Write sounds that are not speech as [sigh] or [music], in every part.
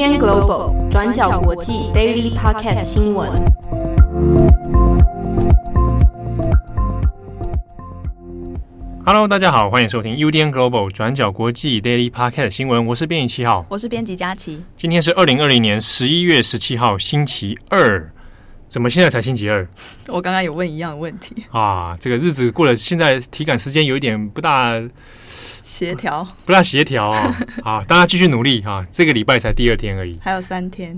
UDN Global 转角国际 Daily Podcast 新闻。Hello，大家好，欢迎收听 UDN Global 转角国际 Daily Podcast 新闻。我是编辑七号，我是编辑佳琪。今天是二零二零年十一月十七号，星期二。怎么现在才星期二？我刚刚有问一样的问题啊！这个日子过了，现在体感时间有一点不大协调，不大协调啊！好，[laughs] 大家继续努力啊！这个礼拜才第二天而已，还有三天，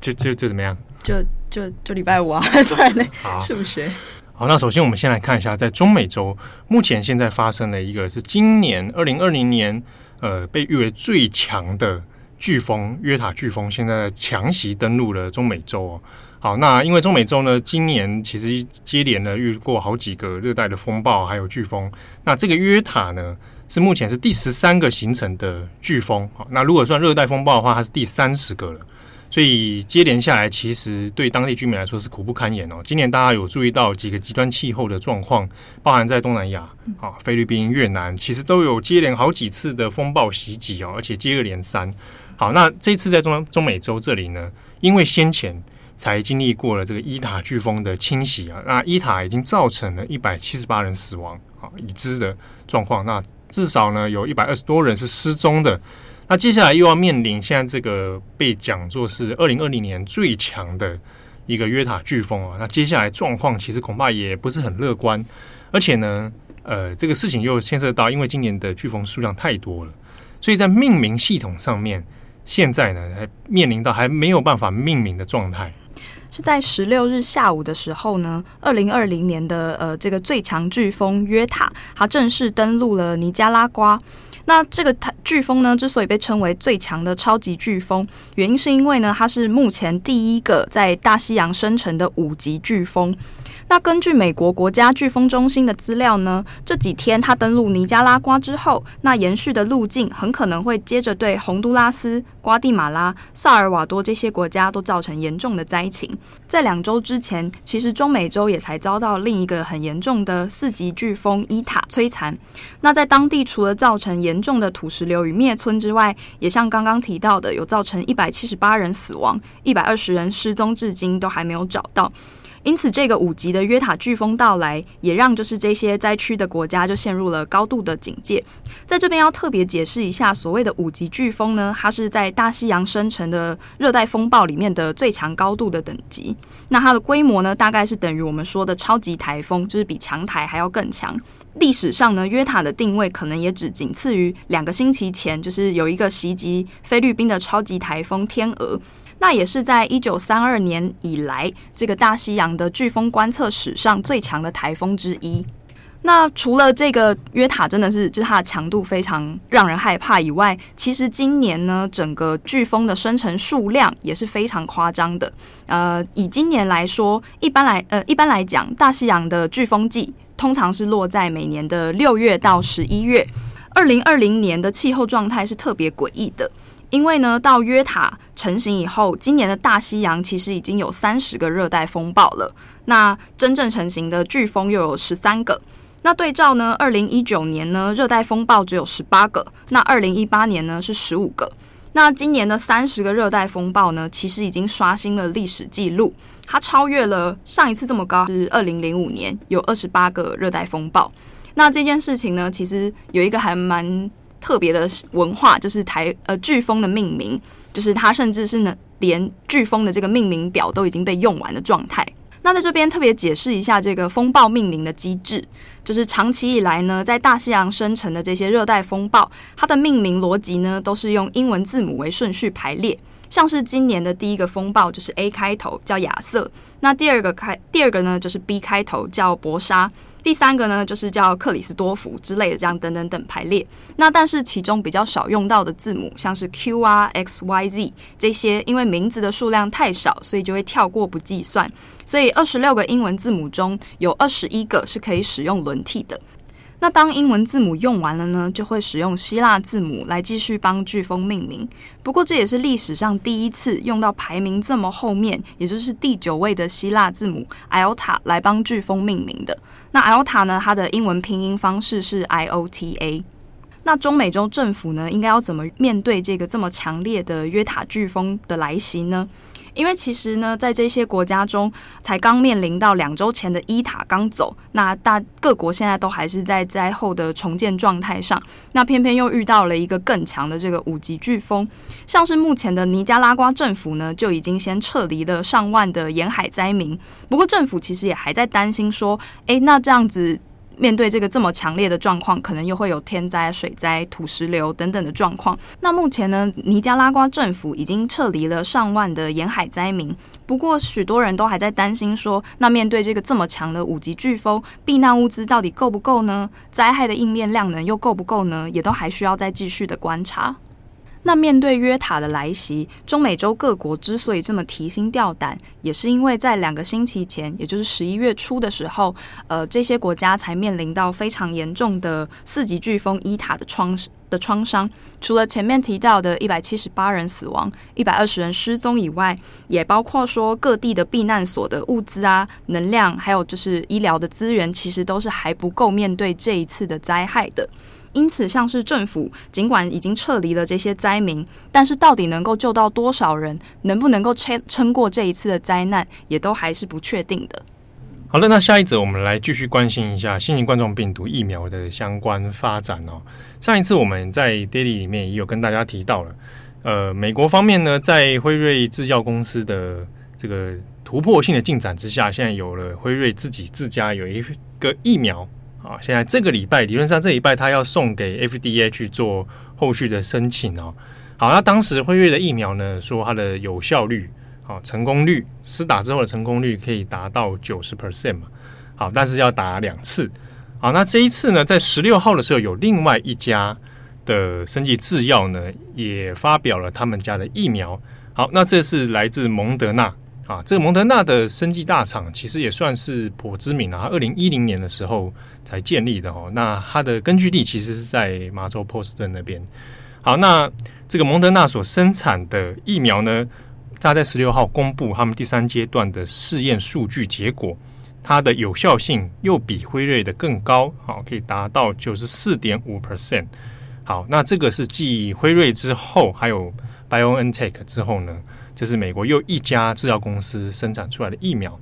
就就就怎么样？就就就礼拜五啊！[laughs] 不然呢？数学。好，那首先我们先来看一下，在中美洲目前现在发生了一个是今年二零二零年呃被誉为最强的飓风约塔飓风，现在强袭登陆了中美洲哦。好，那因为中美洲呢，今年其实接连的遇过好几个热带的风暴，还有飓风。那这个约塔呢，是目前是第十三个形成的飓风。好，那如果算热带风暴的话，它是第三十个了。所以接连下来，其实对当地居民来说是苦不堪言哦。今年大家有注意到几个极端气候的状况，包含在东南亚啊、菲律宾、越南，其实都有接连好几次的风暴袭击哦，而且接二连三。好，那这次在中中美洲这里呢，因为先前才经历过了这个伊塔飓风的侵袭啊，那伊塔已经造成了一百七十八人死亡啊，已知的状况。那至少呢有一百二十多人是失踪的。那接下来又要面临现在这个被讲作是二零二零年最强的一个约塔飓风啊，那接下来状况其实恐怕也不是很乐观。而且呢，呃，这个事情又牵涉到，因为今年的飓风数量太多了，所以在命名系统上面，现在呢还面临到还没有办法命名的状态。是在十六日下午的时候呢，二零二零年的呃这个最强飓风约塔，它正式登陆了尼加拉瓜。那这个台飓风呢，之所以被称为最强的超级飓风，原因是因为呢，它是目前第一个在大西洋生成的五级飓风。那根据美国国家飓风中心的资料呢，这几天它登陆尼加拉瓜之后，那延续的路径很可能会接着对洪都拉斯、瓜地马拉、萨尔瓦多这些国家都造成严重的灾情。在两周之前，其实中美洲也才遭到另一个很严重的四级飓风伊塔摧残。那在当地除了造成严严重的土石流与灭村之外，也像刚刚提到的，有造成一百七十八人死亡，一百二十人失踪，至今都还没有找到。因此，这个五级的约塔飓风到来，也让就是这些灾区的国家就陷入了高度的警戒。在这边要特别解释一下，所谓的五级飓风呢，它是在大西洋生成的热带风暴里面的最强高度的等级。那它的规模呢，大概是等于我们说的超级台风，就是比强台还要更强。历史上呢，约塔的定位可能也只仅次于两个星期前，就是有一个袭击菲律宾的超级台风天鹅。那也是在一九三二年以来，这个大西洋的飓风观测史上最强的台风之一。那除了这个约塔真的是，就是它的强度非常让人害怕以外，其实今年呢，整个飓风的生成数量也是非常夸张的。呃，以今年来说，一般来呃一般来讲，大西洋的飓风季通常是落在每年的六月到十一月。二零二零年的气候状态是特别诡异的。因为呢，到约塔成型以后，今年的大西洋其实已经有三十个热带风暴了。那真正成型的飓风又有十三个。那对照呢，二零一九年呢，热带风暴只有十八个。那二零一八年呢是十五个。那今年的三十个热带风暴呢，其实已经刷新了历史记录。它超越了上一次这么高，是二零零五年有二十八个热带风暴。那这件事情呢，其实有一个还蛮。特别的文化就是台呃飓风的命名，就是它甚至是呢连飓风的这个命名表都已经被用完的状态。那在这边特别解释一下这个风暴命名的机制，就是长期以来呢，在大西洋生成的这些热带风暴，它的命名逻辑呢都是用英文字母为顺序排列。像是今年的第一个风暴就是 A 开头叫亚瑟，那第二个开第二个呢就是 B 开头叫博莎，第三个呢就是叫克里斯多福之类的，这样等等等排列。那但是其中比较少用到的字母，像是 Q 啊、X、Y、Z 这些，因为名字的数量太少，所以就会跳过不计算。所以二十六个英文字母中有二十一个是可以使用轮替的。那当英文字母用完了呢，就会使用希腊字母来继续帮飓风命名。不过这也是历史上第一次用到排名这么后面，也就是第九位的希腊字母 Iota 来帮飓风命名的。那 Iota 呢，它的英文拼音方式是 I O T A。那中美洲政府呢，应该要怎么面对这个这么强烈的约塔飓风的来袭呢？因为其实呢，在这些国家中，才刚面临到两周前的伊塔刚走，那大各国现在都还是在灾后的重建状态上，那偏偏又遇到了一个更强的这个五级飓风，像是目前的尼加拉瓜政府呢，就已经先撤离了上万的沿海灾民，不过政府其实也还在担心说，诶，那这样子。面对这个这么强烈的状况，可能又会有天灾、水灾、土石流等等的状况。那目前呢，尼加拉瓜政府已经撤离了上万的沿海灾民。不过，许多人都还在担心说，那面对这个这么强的五级飓风，避难物资到底够不够呢？灾害的应变量能又够不够呢？也都还需要再继续的观察。那面对约塔的来袭，中美洲各国之所以这么提心吊胆，也是因为在两个星期前，也就是十一月初的时候，呃，这些国家才面临到非常严重的四级飓风伊塔的创的创伤。除了前面提到的一百七十八人死亡、一百二十人失踪以外，也包括说各地的避难所的物资啊、能量，还有就是医疗的资源，其实都是还不够面对这一次的灾害的。因此，像是政府尽管已经撤离了这些灾民，但是到底能够救到多少人，能不能够撑撑过这一次的灾难，也都还是不确定的。好了，那下一则我们来继续关心一下新型冠状病毒疫苗的相关发展哦。上一次我们在 Daily 里面也有跟大家提到了，呃，美国方面呢，在辉瑞制药公司的这个突破性的进展之下，现在有了辉瑞自己自家有一个疫苗。啊，现在这个礼拜理论上这礼拜他要送给 FDA 去做后续的申请哦。好，那当时辉瑞的疫苗呢，说它的有效率，啊，成功率，施打之后的成功率可以达到九十 percent 嘛。好，但是要打两次。好，那这一次呢，在十六号的时候，有另外一家的生技制药呢，也发表了他们家的疫苗。好，那这是来自蒙德纳。啊，这个蒙德纳的生技大厂其实也算是颇知名啊。二零一零年的时候才建立的哦。那它的根据地其实是在马州波士顿那边。好，那这个蒙德纳所生产的疫苗呢，它在十六号公布他们第三阶段的试验数据结果，它的有效性又比辉瑞的更高，好，可以达到九十四点五 percent。好，那这个是继辉瑞之后，还有 BioNTech 之后呢，这是美国又一家制药公司生产出来的疫苗，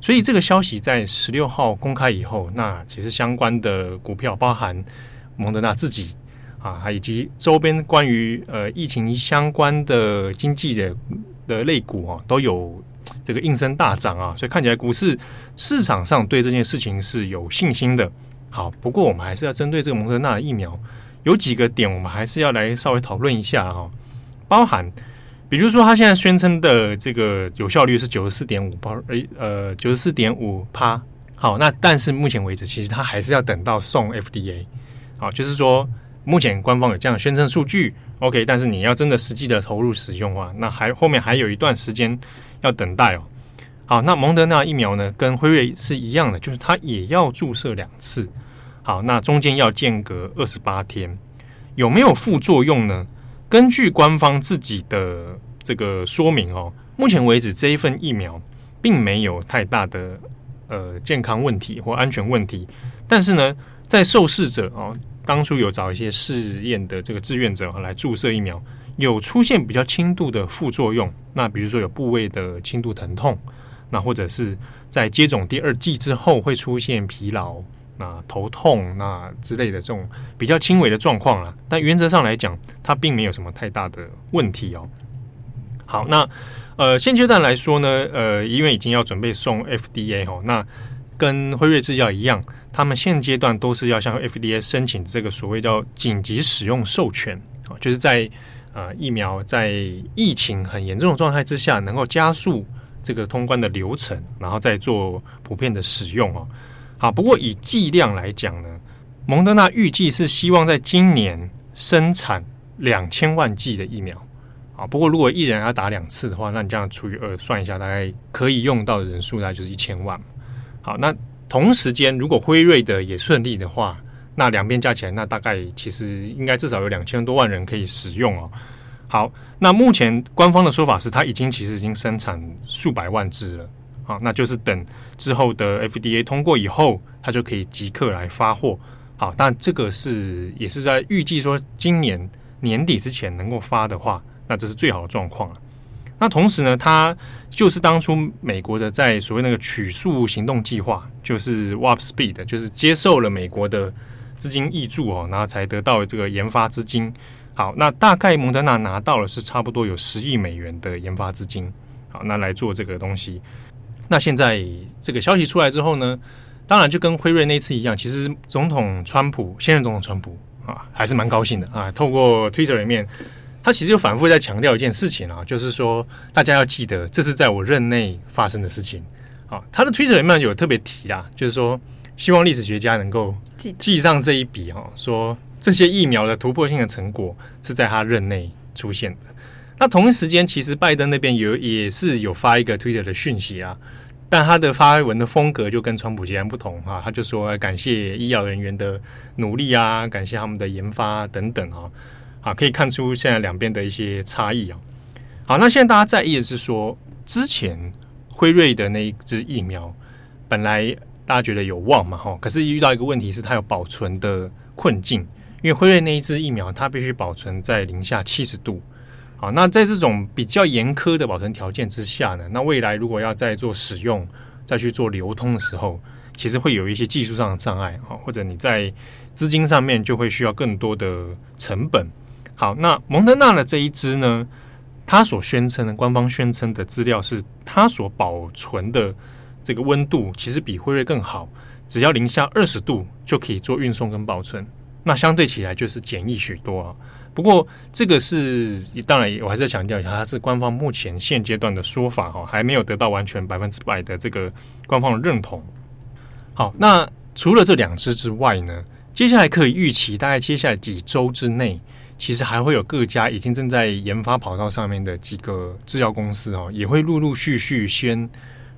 所以这个消息在十六号公开以后，那其实相关的股票，包含蒙德纳自己啊，还以及周边关于呃疫情相关的经济的的类股啊，都有这个应声大涨啊，所以看起来股市市场上对这件事情是有信心的。好，不过我们还是要针对这个蒙德纳的疫苗，有几个点我们还是要来稍微讨论一下哈，包含。比如说，他现在宣称的这个有效率是九十四点五趴，呃，九十四点五趴。好，那但是目前为止，其实他还是要等到送 FDA。好，就是说，目前官方有这样的宣称数据，OK，但是你要真的实际的投入使用啊，那还后面还有一段时间要等待哦。好，那蒙德纳疫苗呢，跟辉瑞是一样的，就是它也要注射两次。好，那中间要间隔二十八天，有没有副作用呢？根据官方自己的这个说明哦，目前为止这一份疫苗并没有太大的呃健康问题或安全问题。但是呢，在受试者哦，当初有找一些试验的这个志愿者来注射疫苗，有出现比较轻度的副作用。那比如说有部位的轻度疼痛，那或者是在接种第二剂之后会出现疲劳。那头痛那之类的这种比较轻微的状况啊，但原则上来讲，它并没有什么太大的问题哦。好，那呃现阶段来说呢，呃因为已经要准备送 FDA 哦，那跟辉瑞制药一样，他们现阶段都是要向 FDA 申请这个所谓叫紧急使用授权啊，就是在呃疫苗在疫情很严重的状态之下，能够加速这个通关的流程，然后再做普遍的使用哦。好，不过以剂量来讲呢，蒙德纳预计是希望在今年生产两千万剂的疫苗。啊，不过如果一人要打两次的话，那你这样除以二算一下，大概可以用到的人数大概就是一千万。好，那同时间如果辉瑞的也顺利的话，那两边加起来，那大概其实应该至少有两千多万人可以使用哦。好，那目前官方的说法是，它已经其实已经生产数百万支了。好，那就是等之后的 FDA 通过以后，它就可以即刻来发货。好，但这个是也是在预计说今年年底之前能够发的话，那这是最好的状况了。那同时呢，它就是当初美国的在所谓那个取速行动计划，就是 WAP Speed，就是接受了美国的资金挹注哦，然后才得到这个研发资金。好，那大概蒙德纳拿到了是差不多有十亿美元的研发资金。好，那来做这个东西。那现在这个消息出来之后呢，当然就跟辉瑞那次一样，其实总统川普现任总统川普啊，还是蛮高兴的啊。透过 Twitter 里面，他其实就反复在强调一件事情啊，就是说大家要记得，这是在我任内发生的事情。啊，他的 Twitter 里面有特别提啦，就是说希望历史学家能够记上这一笔哈，说这些疫苗的突破性的成果是在他任内出现的。那同一时间，其实拜登那边有也是有发一个 Twitter 的讯息啊，但他的发文的风格就跟川普截然不同啊。他就说感谢医疗人员的努力啊，感谢他们的研发等等啊，啊，可以看出现在两边的一些差异啊。好，那现在大家在意的是说，之前辉瑞的那一支疫苗，本来大家觉得有望嘛，哈，可是遇到一个问题是它有保存的困境，因为辉瑞那一支疫苗它必须保存在零下七十度。好，那在这种比较严苛的保存条件之下呢，那未来如果要再做使用、再去做流通的时候，其实会有一些技术上的障碍啊，或者你在资金上面就会需要更多的成本。好，那蒙德纳的这一支呢，它所宣称的官方宣称的资料是，它所保存的这个温度其实比辉瑞更好，只要零下二十度就可以做运送跟保存，那相对起来就是简易许多啊。不过，这个是当然，我还是要强调一下，它是官方目前现阶段的说法哈，还没有得到完全百分之百的这个官方的认同。好，那除了这两支之外呢，接下来可以预期，大概接下来几周之内，其实还会有各家已经正在研发跑道上面的几个制药公司哦，也会陆陆续续先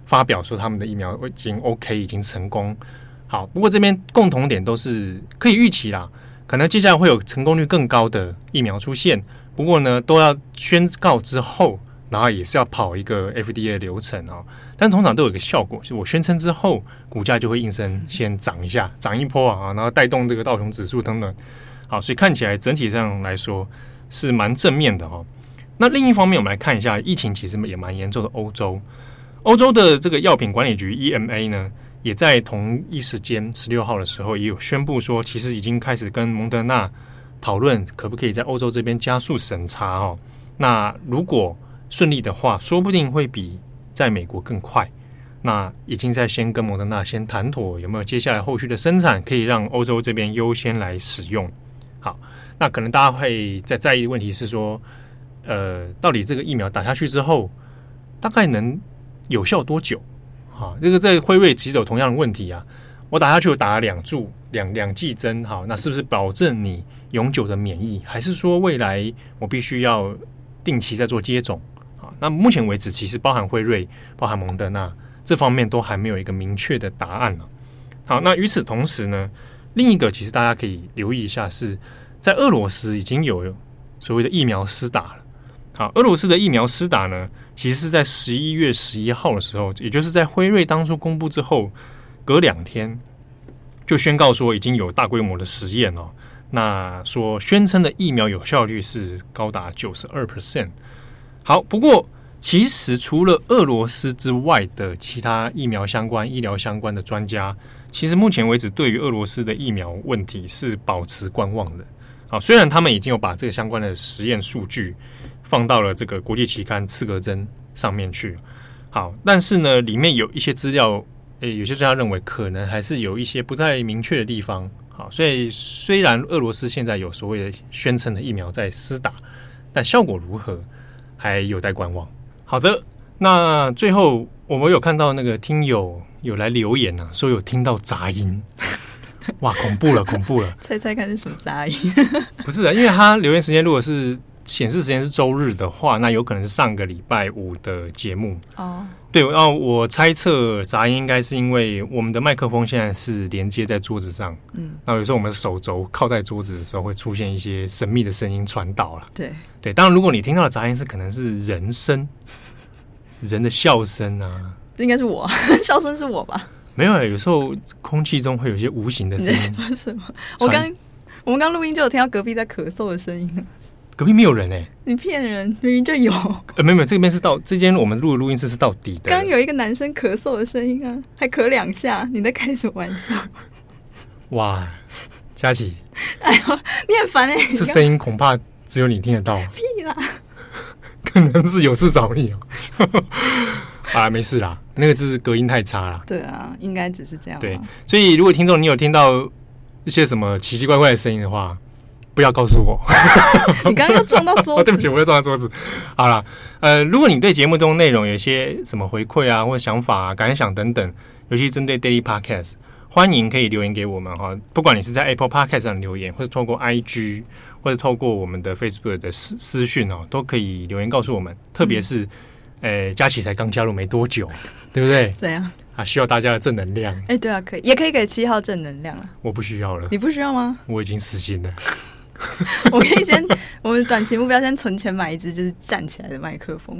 发表说他们的疫苗已经 OK，已经成功。好，不过这边共同点都是可以预期啦。可能接下来会有成功率更高的疫苗出现，不过呢，都要宣告之后，然后也是要跑一个 FDA 流程哦。但通常都有一个效果，就我宣称之后，股价就会应声先涨一下，涨一波啊，然后带动这个道琼指数等等。好，所以看起来整体上来说是蛮正面的哦。那另一方面，我们来看一下疫情其实也蛮严重的欧洲，欧洲的这个药品管理局 EMA 呢。也在同一时间，十六号的时候也有宣布说，其实已经开始跟蒙德纳讨论，可不可以在欧洲这边加速审查哦。那如果顺利的话，说不定会比在美国更快。那已经在先跟蒙德纳先谈妥，有没有接下来后续的生产，可以让欧洲这边优先来使用。好，那可能大家会在在意的问题是说，呃，到底这个疫苗打下去之后，大概能有效多久？好，这个在辉瑞其实有同样的问题啊。我打下去，我打了两注两两剂针，好，那是不是保证你永久的免疫？还是说未来我必须要定期在做接种？啊，那目前为止，其实包含辉瑞、包含蒙德纳这方面都还没有一个明确的答案了。好，那与此同时呢，另一个其实大家可以留意一下，是在俄罗斯已经有所谓的疫苗施打了。好，俄罗斯的疫苗施打呢，其实是在十一月十一号的时候，也就是在辉瑞当初公布之后，隔两天就宣告说已经有大规模的实验哦。那说宣称的疫苗有效率是高达九十二 percent。好，不过其实除了俄罗斯之外的其他疫苗相关、医疗相关的专家，其实目前为止对于俄罗斯的疫苗问题是保持观望的。好，虽然他们已经有把这个相关的实验数据。放到了这个国际期刊《刺格针》上面去，好，但是呢，里面有一些资料，诶，有些专家认为可能还是有一些不太明确的地方，好，所以虽然俄罗斯现在有所谓的宣称的疫苗在施打，但效果如何还有待观望。好的，那最后我们有看到那个听友有来留言呢、啊，说有听到杂音，[laughs] 哇，恐怖了，恐怖了，猜猜看是什么杂音？不是啊，因为他留言时间如果是。显示时间是周日的话，那有可能是上个礼拜五的节目哦。对，然后我猜测杂音应该是因为我们的麦克风现在是连接在桌子上，嗯，那有时候我们的手肘靠在桌子的时候，会出现一些神秘的声音传导了。对对，当然如果你听到的杂音是可能是人声，人的笑声啊，应该是我 [laughs] 笑声是我吧？没有，有时候空气中会有一些无形的声音。什么？我刚我们刚录音就有听到隔壁在咳嗽的声音。隔壁没有人哎、欸，你骗人，明明就有。呃，没有没有，这边是到这间我们录的录音室是到底的。刚有一个男生咳嗽的声音啊，还咳两下，你在开什么玩笑？哇，佳琪，哎呦，你很烦哎、欸！这声音恐怕只有你听得到。屁啦，可能是有事找你哦、喔。啊，没事啦，那个就是隔音太差了。对啊，应该只是这样。对，所以如果听众你有听到一些什么奇奇怪怪的声音的话。不要告诉我，[laughs] 你刚刚又撞到桌子。[laughs] 对不起，我又撞到桌子。好了，呃，如果你对节目中内容有些什么回馈啊，或者想法啊、感想等等，尤其针对 Daily Podcast，欢迎可以留言给我们哈。不管你是在 Apple Podcast 上留言，或者透过 IG，或者透过我们的 Facebook 的私私讯哦，都可以留言告诉我们。特别是，呃、嗯，佳琪才刚加入没多久，对不对？[laughs] 对啊。啊，需要大家的正能量。哎，对啊，可以，也可以给七号正能量啊。我不需要了。你不需要吗？我已经死心了。[laughs] 我可以先，我们短期目标先存钱买一支就是站起来的麦克风。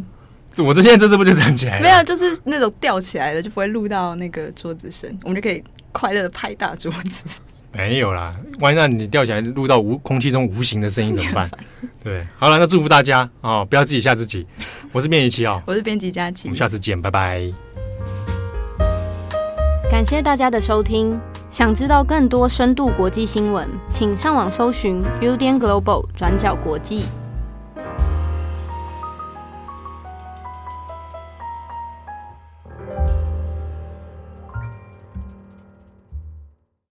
我这现在这支不就站起来？没有，就是那种吊起来的，就不会录到那个桌子声，我们就可以快乐的拍大桌子。没有啦，万一让你吊起来录到无空气中无形的声音怎么办？对，好了，那祝福大家哦，不要自己吓自己。我是编辑七哦，我是编辑佳琪，我们下次见，拜拜。感谢大家的收听。想知道更多深度国际新闻，请上网搜寻 Udan Global 转角国际。